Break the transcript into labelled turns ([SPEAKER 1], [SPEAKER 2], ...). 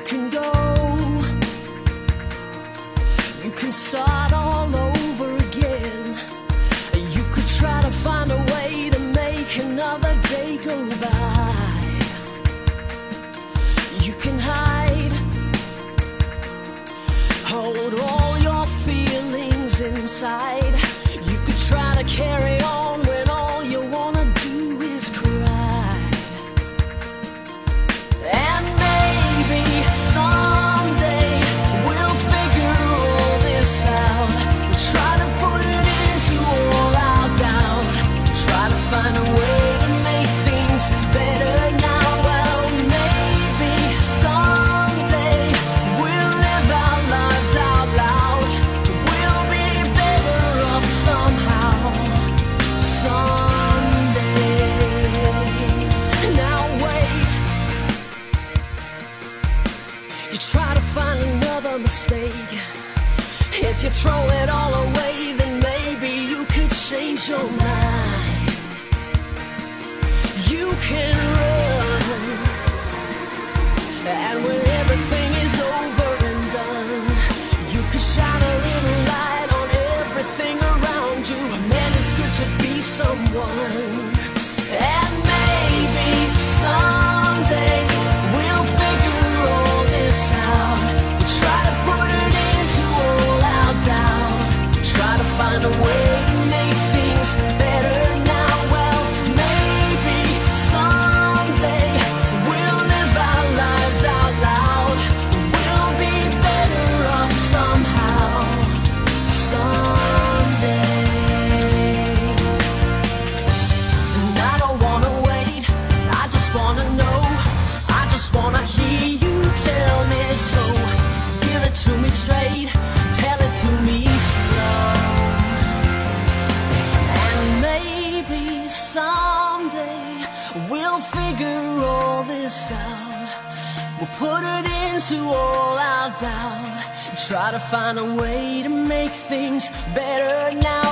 [SPEAKER 1] can go. You can start all over again. You could try to find a way to make another day go by. You can hide, hold all You throw it all away, then maybe you could change your mind. You can run, and when everything is over and done, you could shine a little light on everything around you. Man, it's good to be someone. Straight, tell it to me slow. And maybe someday we'll figure all this out. We'll put it into all our doubt. Try to find a way to make things better now.